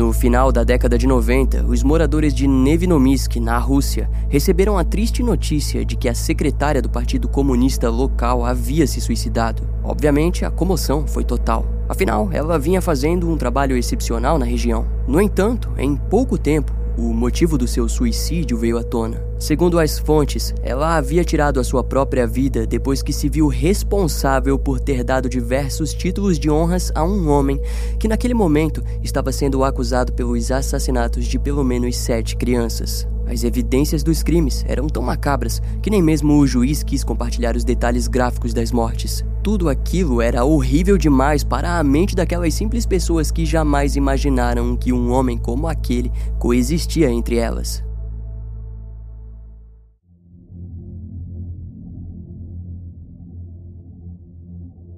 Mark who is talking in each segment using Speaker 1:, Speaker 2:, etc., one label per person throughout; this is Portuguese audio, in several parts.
Speaker 1: No final da década de 90, os moradores de Nevinomisk, na Rússia, receberam a triste notícia de que a secretária do Partido Comunista local havia se suicidado. Obviamente, a comoção foi total. Afinal, ela vinha fazendo um trabalho excepcional na região. No entanto, em pouco tempo, o motivo do seu suicídio veio à tona. Segundo as fontes, ela havia tirado a sua própria vida depois que se viu responsável por ter dado diversos títulos de honras a um homem que, naquele momento, estava sendo acusado pelos assassinatos de pelo menos sete crianças. As evidências dos crimes eram tão macabras que nem mesmo o juiz quis compartilhar os detalhes gráficos das mortes. Tudo aquilo era horrível demais para a mente daquelas simples pessoas que jamais imaginaram que um homem como aquele coexistia entre elas.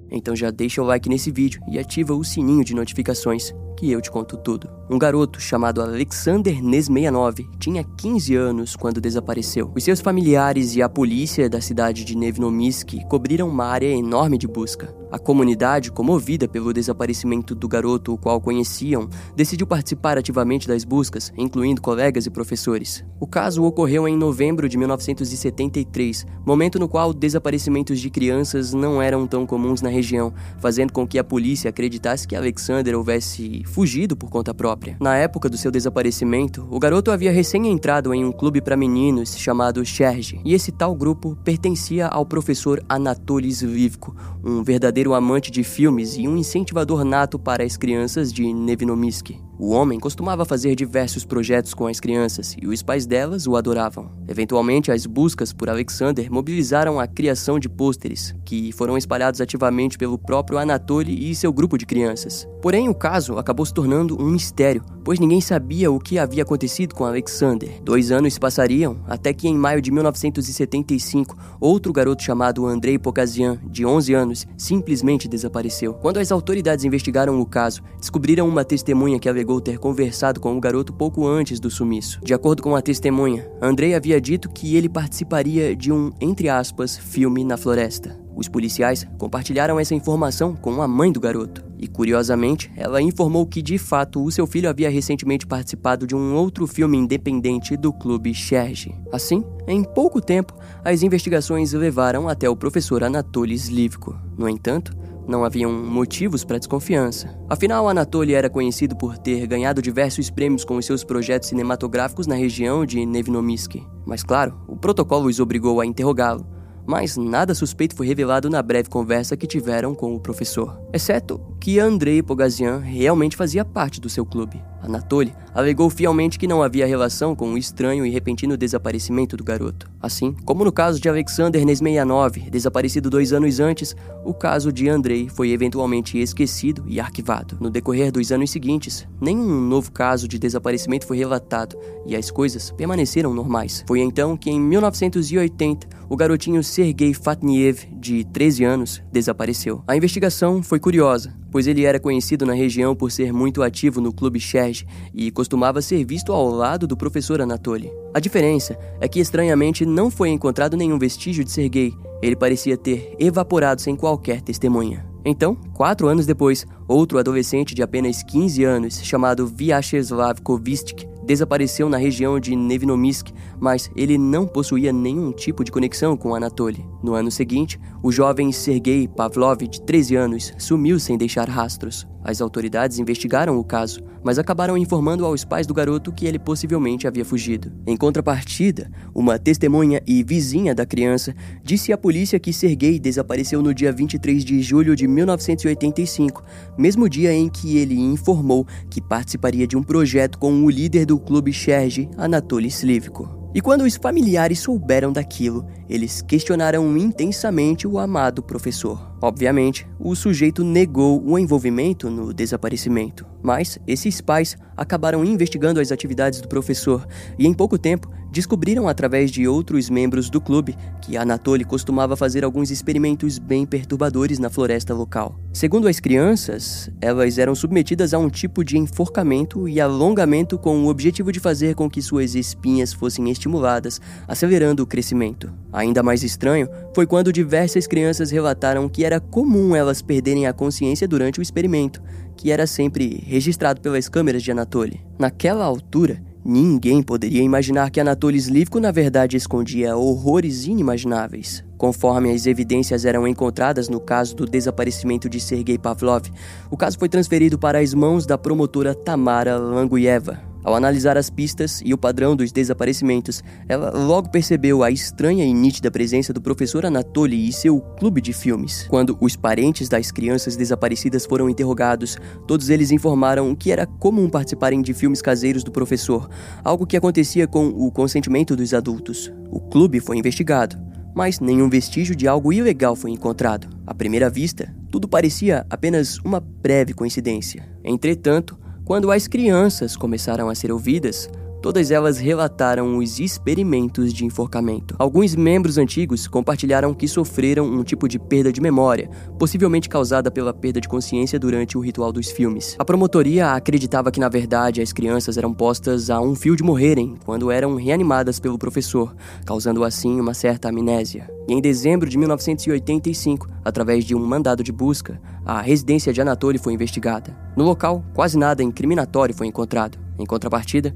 Speaker 1: Então já deixa o like nesse vídeo e ativa o sininho de notificações que eu te conto tudo. Um garoto chamado Alexander Nes69 tinha 15 anos quando desapareceu. Os seus familiares e a polícia da cidade de Nevnomisk cobriram uma área enorme de busca. A comunidade, comovida pelo desaparecimento do garoto, o qual conheciam, decidiu participar ativamente das buscas, incluindo colegas e professores. O caso ocorreu em novembro de 1973, momento no qual desaparecimentos de crianças não eram tão comuns na região, fazendo com que a polícia acreditasse que Alexander houvesse fugido por conta própria. Na época do seu desaparecimento, o garoto havia recém entrado em um clube para meninos chamado Cherge, e esse tal grupo pertencia ao professor Anatoly Slivko, um verdadeiro amante de filmes e um incentivador nato para as crianças de Nevinomisk. O homem costumava fazer diversos projetos com as crianças e os pais delas o adoravam. Eventualmente, as buscas por Alexander mobilizaram a criação de pôsteres, que foram espalhados ativamente pelo próprio Anatoly e seu grupo de crianças. Porém, o caso acabou se tornando um mistério, pois ninguém sabia o que havia acontecido com Alexander. Dois anos passariam até que, em maio de 1975, outro garoto chamado Andrei Pokazian, de 11 anos, simplesmente desapareceu. Quando as autoridades investigaram o caso, descobriram uma testemunha que alegou ter conversado com o garoto pouco antes do sumiço. De acordo com a testemunha, Andrei havia dito que ele participaria de um, entre aspas, filme na floresta. Os policiais compartilharam essa informação com a mãe do garoto. E curiosamente, ela informou que de fato o seu filho havia recentemente participado de um outro filme independente do clube Cherge. Assim, em pouco tempo, as investigações levaram até o professor Anatoly Slivko. No entanto, não haviam motivos para desconfiança. Afinal, Anatoly era conhecido por ter ganhado diversos prêmios com os seus projetos cinematográficos na região de Nevinomisk. Mas claro, o protocolo os obrigou a interrogá-lo, mas nada suspeito foi revelado na breve conversa que tiveram com o professor, exceto que Andrei Pogazian realmente fazia parte do seu clube. Anatoly alegou fielmente que não havia relação com o estranho e repentino desaparecimento do garoto. Assim, como no caso de Alexander Nesmeyanov, desaparecido dois anos antes, o caso de Andrei foi eventualmente esquecido e arquivado. No decorrer dos anos seguintes, nenhum novo caso de desaparecimento foi relatado e as coisas permaneceram normais. Foi então que, em 1980, o garotinho Sergei Fatniev, de 13 anos, desapareceu. A investigação foi curiosa pois ele era conhecido na região por ser muito ativo no clube Cherge e costumava ser visto ao lado do professor Anatoly. A diferença é que estranhamente não foi encontrado nenhum vestígio de Sergei, ele parecia ter evaporado sem qualquer testemunha. Então, quatro anos depois, outro adolescente de apenas 15 anos, chamado Vyacheslav Kovistik, desapareceu na região de Nevinomisk, mas ele não possuía nenhum tipo de conexão com Anatoly. No ano seguinte, o jovem Sergei Pavlov, de 13 anos, sumiu sem deixar rastros. As autoridades investigaram o caso, mas acabaram informando aos pais do garoto que ele possivelmente havia fugido. Em contrapartida, uma testemunha e vizinha da criança disse à polícia que Sergei desapareceu no dia 23 de julho de 1985, mesmo dia em que ele informou que participaria de um projeto com o líder do clube Cherge, Anatoly Slivko. E quando os familiares souberam daquilo, eles questionaram intensamente o amado professor. Obviamente, o sujeito negou o envolvimento no desaparecimento, mas esses pais acabaram investigando as atividades do professor e, em pouco tempo, descobriram através de outros membros do clube que Anatoly costumava fazer alguns experimentos bem perturbadores na floresta local. Segundo as crianças, elas eram submetidas a um tipo de enforcamento e alongamento com o objetivo de fazer com que suas espinhas fossem estimuladas, acelerando o crescimento. A Ainda mais estranho foi quando diversas crianças relataram que era comum elas perderem a consciência durante o experimento, que era sempre registrado pelas câmeras de Anatoly. Naquela altura, ninguém poderia imaginar que Anatoly Slivko na verdade escondia horrores inimagináveis. Conforme as evidências eram encontradas no caso do desaparecimento de Sergei Pavlov, o caso foi transferido para as mãos da promotora Tamara Languyeva, ao analisar as pistas e o padrão dos desaparecimentos, ela logo percebeu a estranha e nítida presença do professor Anatoly e seu clube de filmes. Quando os parentes das crianças desaparecidas foram interrogados, todos eles informaram que era comum participarem de filmes caseiros do professor, algo que acontecia com o consentimento dos adultos. O clube foi investigado, mas nenhum vestígio de algo ilegal foi encontrado. À primeira vista, tudo parecia apenas uma breve coincidência. Entretanto, quando as crianças começaram a ser ouvidas, Todas elas relataram os experimentos de enforcamento. Alguns membros antigos compartilharam que sofreram um tipo de perda de memória, possivelmente causada pela perda de consciência durante o ritual dos filmes. A promotoria acreditava que, na verdade, as crianças eram postas a um fio de morrerem quando eram reanimadas pelo professor, causando assim uma certa amnésia. E em dezembro de 1985, através de um mandado de busca, a residência de Anatoly foi investigada. No local, quase nada incriminatório foi encontrado. Em contrapartida,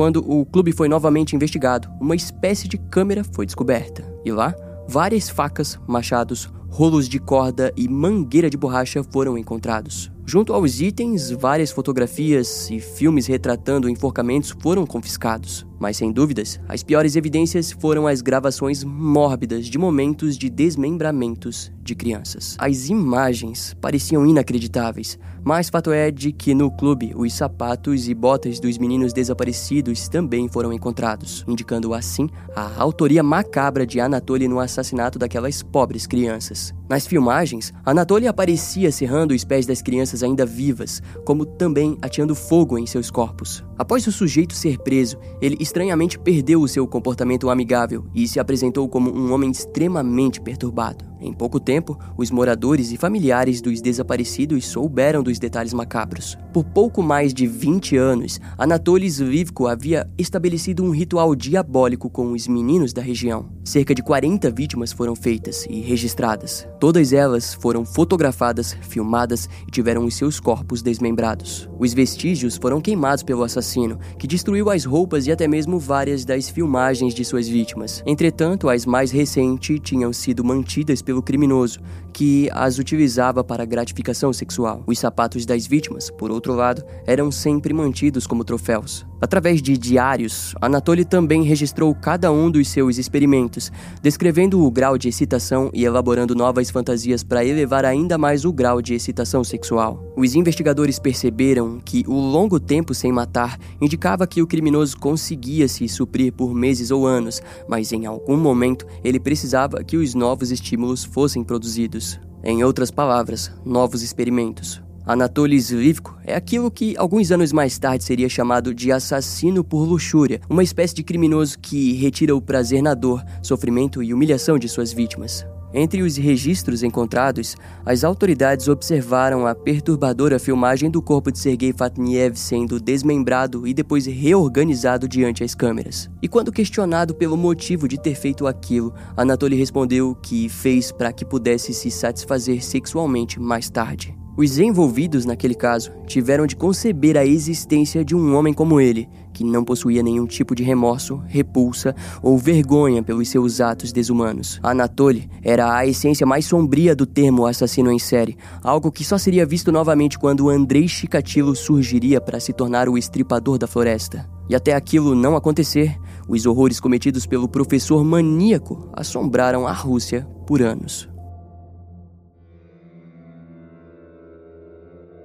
Speaker 1: quando o clube foi novamente investigado, uma espécie de câmera foi descoberta. E lá, várias facas, machados, rolos de corda e mangueira de borracha foram encontrados. Junto aos itens, várias fotografias e filmes retratando enforcamentos foram confiscados. Mas sem dúvidas, as piores evidências foram as gravações mórbidas de momentos de desmembramentos de crianças. As imagens pareciam inacreditáveis, mas fato é de que no clube os sapatos e botas dos meninos desaparecidos também foram encontrados, indicando assim a autoria macabra de Anatoly no assassinato daquelas pobres crianças. Nas filmagens, Anatoly aparecia serrando os pés das crianças ainda vivas, como também ateando fogo em seus corpos. Após o sujeito ser preso, ele estranhamente perdeu o seu comportamento amigável e se apresentou como um homem extremamente perturbado. Em pouco tempo, os moradores e familiares dos desaparecidos souberam dos detalhes macabros. Por pouco mais de 20 anos, Anatoly Zvivko havia estabelecido um ritual diabólico com os meninos da região. Cerca de 40 vítimas foram feitas e registradas. Todas elas foram fotografadas, filmadas e tiveram os seus corpos desmembrados. Os vestígios foram queimados pelo assassino, que destruiu as roupas e até mesmo várias das filmagens de suas vítimas. Entretanto, as mais recentes tinham sido mantidas pelo criminoso, que as utilizava para gratificação sexual. Os sapatos das vítimas, por outro lado, eram sempre mantidos como troféus. Através de diários, Anatoly também registrou cada um dos seus experimentos, descrevendo o grau de excitação e elaborando novas fantasias para elevar ainda mais o grau de excitação sexual. Os investigadores perceberam que o longo tempo sem matar indicava que o criminoso conseguia se suprir por meses ou anos, mas em algum momento ele precisava que os novos estímulos fossem produzidos. Em outras palavras, novos experimentos. Anatoly Slivko é aquilo que alguns anos mais tarde seria chamado de assassino por luxúria, uma espécie de criminoso que retira o prazer na dor, sofrimento e humilhação de suas vítimas. Entre os registros encontrados, as autoridades observaram a perturbadora filmagem do corpo de Sergei Fatniev sendo desmembrado e depois reorganizado diante as câmeras. E quando questionado pelo motivo de ter feito aquilo, Anatoly respondeu que fez para que pudesse se satisfazer sexualmente mais tarde. Os envolvidos naquele caso tiveram de conceber a existência de um homem como ele, que não possuía nenhum tipo de remorso, repulsa ou vergonha pelos seus atos desumanos. Anatoly era a essência mais sombria do termo assassino em série, algo que só seria visto novamente quando Andrei Chikatilo surgiria para se tornar o estripador da floresta. E até aquilo não acontecer, os horrores cometidos pelo professor maníaco assombraram a Rússia por anos.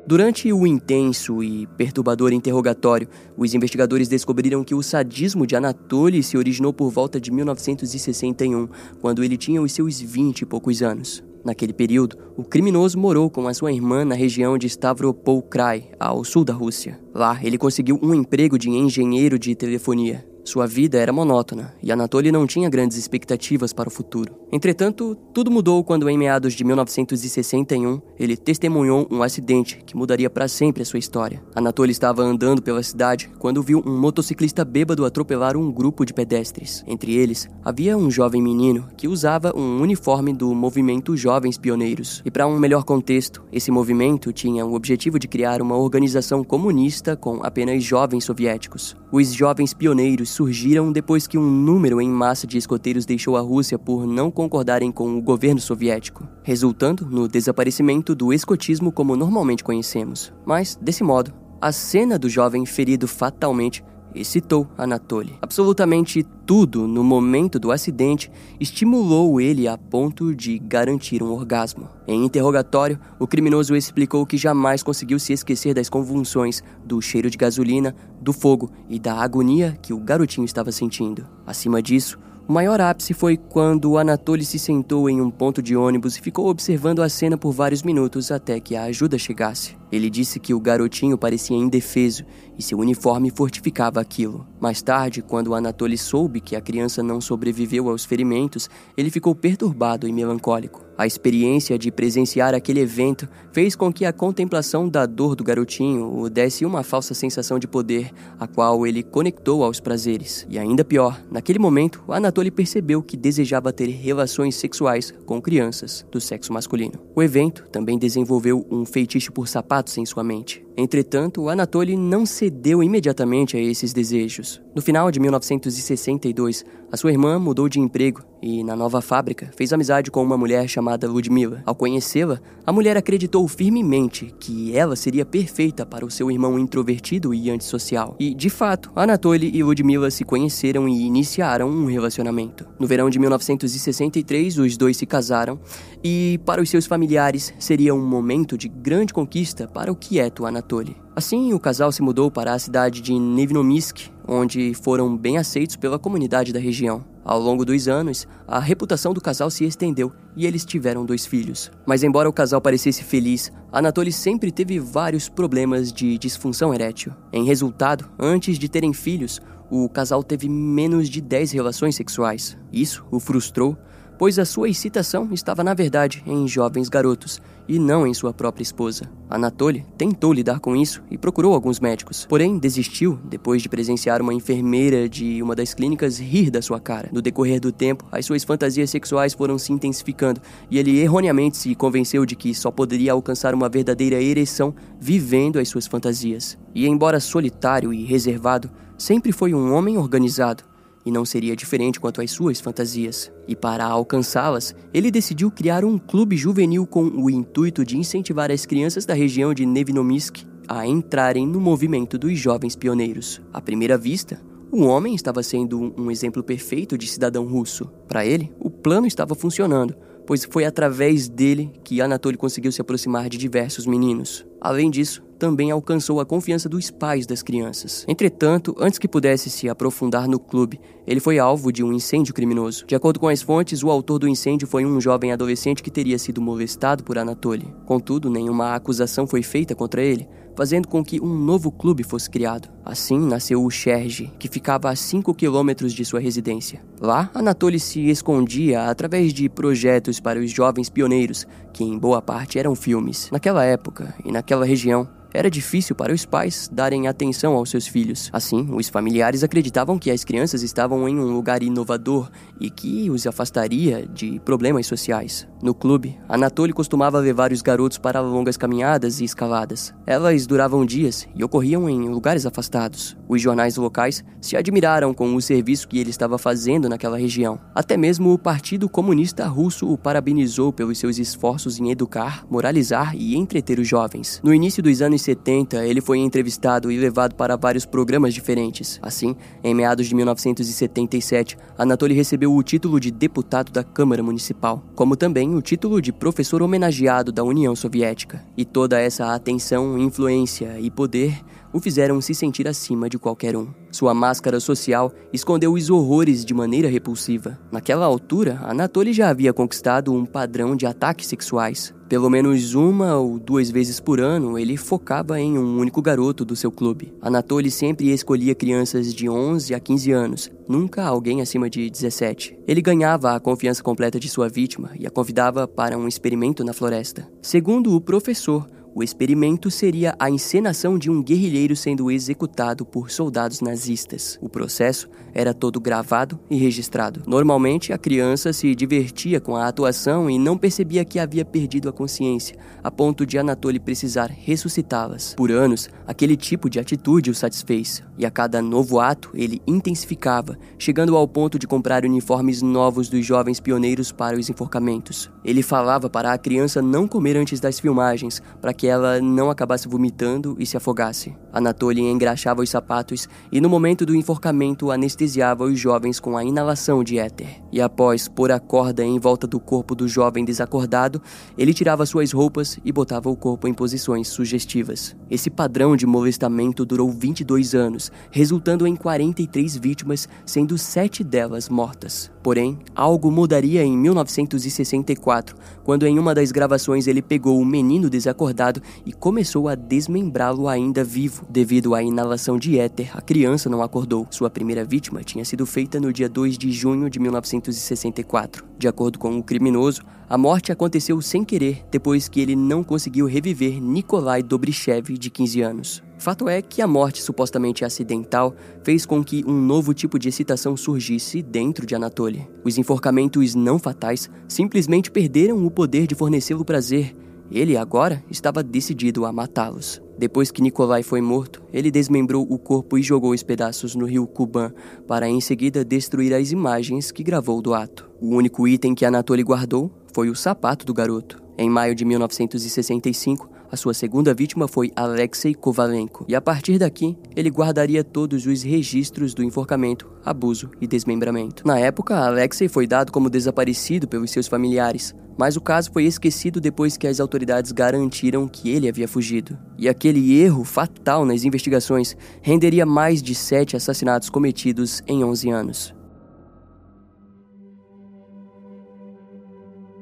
Speaker 1: Durante o intenso e perturbador interrogatório, os investigadores descobriram que o sadismo de Anatoly se originou por volta de 1961, quando ele tinha os seus 20 e poucos anos. Naquele período, o criminoso morou com a sua irmã na região de Stavropol Krai, ao sul da Rússia. Lá, ele conseguiu um emprego de engenheiro de telefonia. Sua vida era monótona e Anatoly não tinha grandes expectativas para o futuro. Entretanto, tudo mudou quando, em meados de 1961, ele testemunhou um acidente que mudaria para sempre a sua história. Anatoly estava andando pela cidade quando viu um motociclista bêbado atropelar um grupo de pedestres. Entre eles, havia um jovem menino que usava um uniforme do movimento Jovens Pioneiros. E para um melhor contexto, esse movimento tinha o objetivo de criar uma organização comunista com apenas jovens soviéticos. Os Jovens Pioneiros surgiram depois que um número em massa de escoteiros deixou a Rússia por não concordarem com o governo soviético, resultando no desaparecimento do escotismo como normalmente conhecemos. Mas, desse modo, a cena do jovem ferido fatalmente excitou Anatoly. Absolutamente tudo no momento do acidente estimulou ele a ponto de garantir um orgasmo. Em interrogatório, o criminoso explicou que jamais conseguiu se esquecer das convulsões, do cheiro de gasolina, do fogo e da agonia que o garotinho estava sentindo. Acima disso, o maior ápice foi quando Anatoly se sentou em um ponto de ônibus e ficou observando a cena por vários minutos até que a ajuda chegasse. Ele disse que o garotinho parecia indefeso e seu uniforme fortificava aquilo. Mais tarde, quando Anatoly soube que a criança não sobreviveu aos ferimentos, ele ficou perturbado e melancólico. A experiência de presenciar aquele evento fez com que a contemplação da dor do garotinho o desse uma falsa sensação de poder, a qual ele conectou aos prazeres. E ainda pior, naquele momento, Anatoly percebeu que desejava ter relações sexuais com crianças do sexo masculino. O evento também desenvolveu um feitiço por sapatos em sua mente. Entretanto, Anatoly não cedeu imediatamente a esses desejos. No final de 1962, a sua irmã mudou de emprego e, na nova fábrica, fez amizade com uma mulher chamada Ludmila. Ao conhecê-la, a mulher acreditou firmemente que ela seria perfeita para o seu irmão introvertido e antissocial. E, de fato, Anatoly e Ludmila se conheceram e iniciaram um relacionamento. No verão de 1963, os dois se casaram e, para os seus familiares, seria um momento de grande conquista para o quieto Anatoly. Anatoly. Assim, o casal se mudou para a cidade de Nevinomisk, onde foram bem aceitos pela comunidade da região. Ao longo dos anos, a reputação do casal se estendeu e eles tiveram dois filhos. Mas embora o casal parecesse feliz, Anatoly sempre teve vários problemas de disfunção erétil. Em resultado, antes de terem filhos, o casal teve menos de 10 relações sexuais. Isso o frustrou pois a sua excitação estava na verdade em jovens garotos e não em sua própria esposa. Anatoly tentou lidar com isso e procurou alguns médicos, porém desistiu depois de presenciar uma enfermeira de uma das clínicas rir da sua cara. No decorrer do tempo, as suas fantasias sexuais foram se intensificando e ele erroneamente se convenceu de que só poderia alcançar uma verdadeira ereção vivendo as suas fantasias. E embora solitário e reservado, sempre foi um homem organizado e não seria diferente quanto às suas fantasias. E para alcançá-las, ele decidiu criar um clube juvenil com o intuito de incentivar as crianças da região de Nevinomisk a entrarem no movimento dos jovens pioneiros. À primeira vista, o homem estava sendo um exemplo perfeito de cidadão russo. Para ele, o plano estava funcionando, pois foi através dele que Anatoly conseguiu se aproximar de diversos meninos. Além disso, também alcançou a confiança dos pais das crianças. Entretanto, antes que pudesse se aprofundar no clube, ele foi alvo de um incêndio criminoso. De acordo com as fontes, o autor do incêndio foi um jovem adolescente que teria sido molestado por Anatoly. Contudo, nenhuma acusação foi feita contra ele, fazendo com que um novo clube fosse criado. Assim nasceu o Cherge, que ficava a 5 quilômetros de sua residência. Lá, Anatoly se escondia através de projetos para os jovens pioneiros, que em boa parte eram filmes. Naquela época e naquela região, era difícil para os pais darem atenção aos seus filhos. Assim, os familiares acreditavam que as crianças estavam em um lugar inovador e que os afastaria de problemas sociais. No clube, Anatoly costumava levar os garotos para longas caminhadas e escaladas. Elas duravam dias e ocorriam em lugares afastados. Os jornais locais se admiraram com o serviço que ele estava fazendo naquela região. Até mesmo o Partido Comunista Russo o parabenizou pelos seus esforços em educar, moralizar e entreter os jovens. No início dos anos 70, ele foi entrevistado e levado para vários programas diferentes. Assim, em meados de 1977, Anatoly recebeu o título de deputado da Câmara Municipal, como também o título de professor homenageado da União Soviética. E toda essa atenção, influência e poder o fizeram se sentir acima de qualquer um. Sua máscara social escondeu os horrores de maneira repulsiva. Naquela altura, Anatoly já havia conquistado um padrão de ataques sexuais. Pelo menos uma ou duas vezes por ano, ele focava em um único garoto do seu clube. Anatoly sempre escolhia crianças de 11 a 15 anos, nunca alguém acima de 17. Ele ganhava a confiança completa de sua vítima e a convidava para um experimento na floresta. Segundo o professor, o experimento seria a encenação de um guerrilheiro sendo executado por soldados nazistas. O processo era todo gravado e registrado. Normalmente, a criança se divertia com a atuação e não percebia que havia perdido a consciência, a ponto de Anatoly precisar ressuscitá-las. Por anos, aquele tipo de atitude o satisfez, e a cada novo ato ele intensificava, chegando ao ponto de comprar uniformes novos dos jovens pioneiros para os enforcamentos. Ele falava para a criança não comer antes das filmagens, para que ela não acabasse vomitando e se afogasse. Anatoly engraxava os sapatos e, no momento do enforcamento, anestesiava os jovens com a inalação de éter. E após pôr a corda em volta do corpo do jovem desacordado, ele tirava suas roupas e botava o corpo em posições sugestivas. Esse padrão de molestamento durou 22 anos, resultando em 43 vítimas, sendo sete delas mortas. Porém, algo mudaria em 1964, quando em uma das gravações ele pegou o menino desacordado e começou a desmembrá-lo ainda vivo. Devido à inalação de éter, a criança não acordou. Sua primeira vítima tinha sido feita no dia 2 de junho de 1964. De acordo com o criminoso, a morte aconteceu sem querer depois que ele não conseguiu reviver Nikolai Dobrychev, de 15 anos. Fato é que a morte supostamente acidental fez com que um novo tipo de excitação surgisse dentro de Anatoly. Os enforcamentos não fatais simplesmente perderam o poder de fornecê-lo prazer. Ele agora estava decidido a matá-los. Depois que Nikolai foi morto, ele desmembrou o corpo e jogou os pedaços no rio Kuban, para em seguida destruir as imagens que gravou do ato. O único item que Anatoly guardou foi o sapato do garoto. Em maio de 1965, a sua segunda vítima foi Alexei Kovalenko, e a partir daqui, ele guardaria todos os registros do enforcamento, abuso e desmembramento. Na época, Alexei foi dado como desaparecido pelos seus familiares, mas o caso foi esquecido depois que as autoridades garantiram que ele havia fugido. E aquele erro fatal nas investigações renderia mais de sete assassinatos cometidos em 11 anos.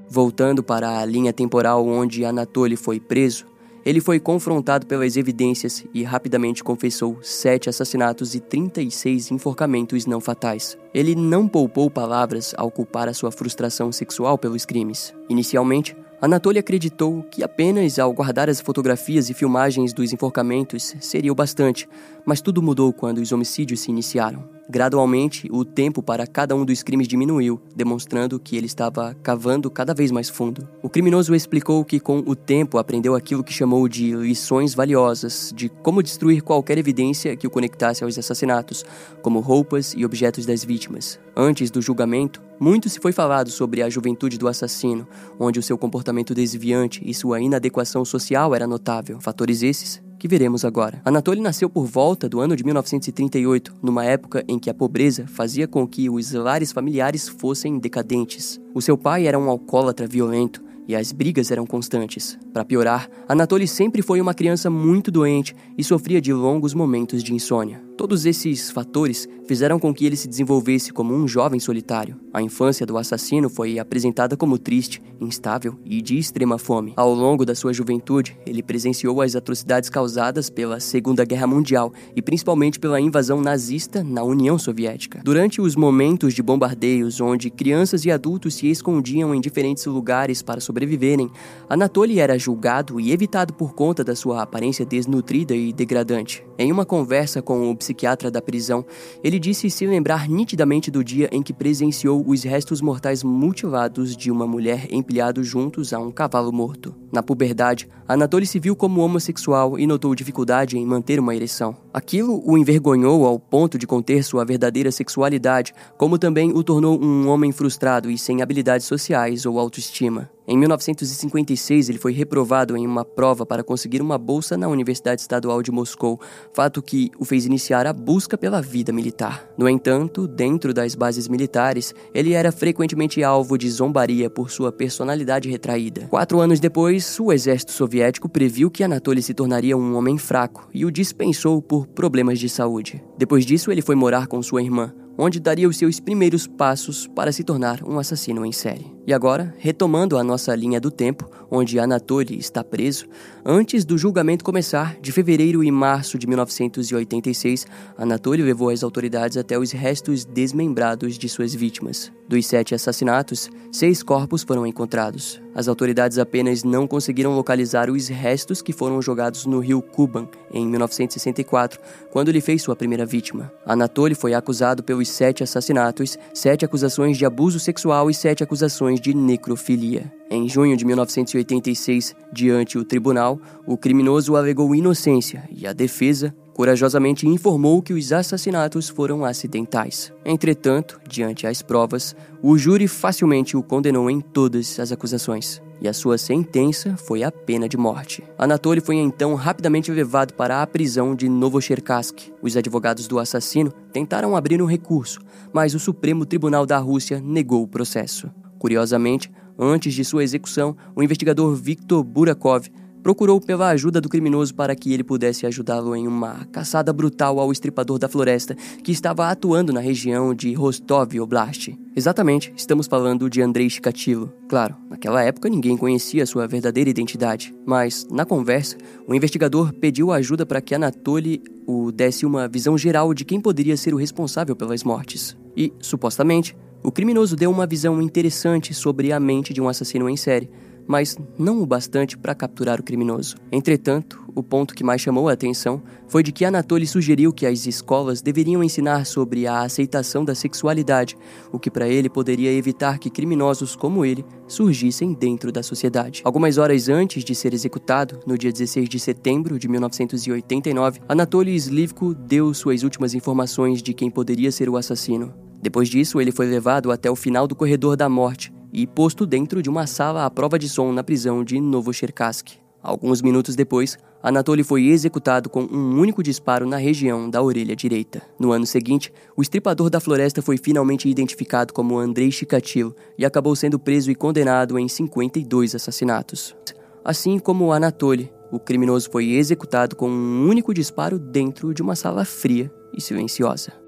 Speaker 1: Voltando para a linha temporal onde Anatoly foi preso, ele foi confrontado pelas evidências e rapidamente confessou sete assassinatos e 36 enforcamentos não fatais. Ele não poupou palavras ao culpar a sua frustração sexual pelos crimes. Inicialmente, Anatoly acreditou que apenas ao guardar as fotografias e filmagens dos enforcamentos seria o bastante, mas tudo mudou quando os homicídios se iniciaram. Gradualmente, o tempo para cada um dos crimes diminuiu, demonstrando que ele estava cavando cada vez mais fundo. O criminoso explicou que, com o tempo, aprendeu aquilo que chamou de lições valiosas de como destruir qualquer evidência que o conectasse aos assassinatos, como roupas e objetos das vítimas. Antes do julgamento, muito se foi falado sobre a juventude do assassino, onde o seu comportamento desviante e sua inadequação social era notável. Fatores esses que veremos agora. Anatoly nasceu por volta do ano de 1938, numa época em que a pobreza fazia com que os lares familiares fossem decadentes. O seu pai era um alcoólatra violento e as brigas eram constantes. Para piorar, Anatoly sempre foi uma criança muito doente e sofria de longos momentos de insônia. Todos esses fatores fizeram com que ele se desenvolvesse como um jovem solitário. A infância do assassino foi apresentada como triste, instável e de extrema fome. Ao longo da sua juventude, ele presenciou as atrocidades causadas pela Segunda Guerra Mundial e principalmente pela invasão nazista na União Soviética. Durante os momentos de bombardeios, onde crianças e adultos se escondiam em diferentes lugares para sobreviverem, Anatoly era julgado e evitado por conta da sua aparência desnutrida e degradante. Em uma conversa com o psiquiatra da prisão, ele disse se lembrar nitidamente do dia em que presenciou os restos mortais mutilados de uma mulher empilhados juntos a um cavalo morto. Na puberdade, Anatoly se viu como homossexual e notou dificuldade em manter uma ereção. Aquilo o envergonhou ao ponto de conter sua verdadeira sexualidade, como também o tornou um homem frustrado e sem habilidades sociais ou autoestima. Em 1956, ele foi reprovado em uma prova para conseguir uma bolsa na Universidade Estadual de Moscou, fato que o fez iniciar a busca pela vida militar. No entanto, dentro das bases militares, ele era frequentemente alvo de zombaria por sua personalidade retraída. Quatro anos depois, o exército soviético previu que Anatoly se tornaria um homem fraco e o dispensou por problemas de saúde. Depois disso, ele foi morar com sua irmã, onde daria os seus primeiros passos para se tornar um assassino em série. E agora, retomando a nossa linha do tempo, onde Anatoly está preso, antes do julgamento começar, de fevereiro e março de 1986, Anatoly levou as autoridades até os restos desmembrados de suas vítimas. Dos sete assassinatos, seis corpos foram encontrados. As autoridades apenas não conseguiram localizar os restos que foram jogados no rio Kuban em 1964, quando ele fez sua primeira vítima. Anatoly foi acusado pelos sete assassinatos, sete acusações de abuso sexual e sete acusações de necrofilia. Em junho de 1986, diante o tribunal, o criminoso alegou inocência e a defesa corajosamente informou que os assassinatos foram acidentais. Entretanto, diante as provas, o júri facilmente o condenou em todas as acusações. E a sua sentença foi a pena de morte. Anatoly foi então rapidamente levado para a prisão de Novocherkassk. Os advogados do assassino tentaram abrir um recurso, mas o Supremo Tribunal da Rússia negou o processo. Curiosamente, antes de sua execução, o investigador Viktor Burakov procurou pela ajuda do criminoso para que ele pudesse ajudá-lo em uma caçada brutal ao estripador da floresta que estava atuando na região de Rostov Oblast. Exatamente, estamos falando de Andrei Chikatilo. Claro, naquela época ninguém conhecia sua verdadeira identidade, mas na conversa, o investigador pediu ajuda para que Anatoly o desse uma visão geral de quem poderia ser o responsável pelas mortes. E, supostamente, o criminoso deu uma visão interessante sobre a mente de um assassino em série, mas não o bastante para capturar o criminoso. Entretanto, o ponto que mais chamou a atenção foi de que Anatoly sugeriu que as escolas deveriam ensinar sobre a aceitação da sexualidade, o que para ele poderia evitar que criminosos como ele surgissem dentro da sociedade. Algumas horas antes de ser executado, no dia 16 de setembro de 1989, Anatoly Slivko deu suas últimas informações de quem poderia ser o assassino. Depois disso, ele foi levado até o final do corredor da morte e posto dentro de uma sala à prova de som na prisão de Novocherkassk. Alguns minutos depois, Anatoly foi executado com um único disparo na região da orelha direita. No ano seguinte, o estripador da floresta foi finalmente identificado como Andrei Chikatilo e acabou sendo preso e condenado em 52 assassinatos. Assim como Anatoly, o criminoso foi executado com um único disparo dentro de uma sala fria e silenciosa.